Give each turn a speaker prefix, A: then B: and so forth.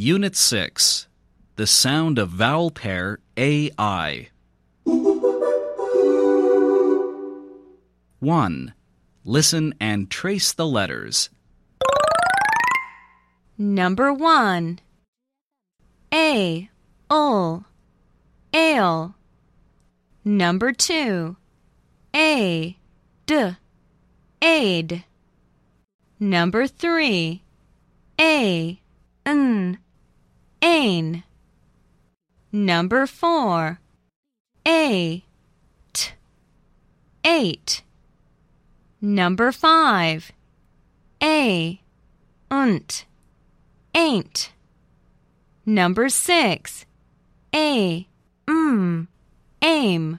A: Unit 6 The sound of vowel pair AI. 1. Listen and trace the letters.
B: Number 1 A ale. Number 2 A d. Aid. Number 3 A n ain Number 4 A t eight. Number 5 A unt ain't Number 6 A. Mm. Aim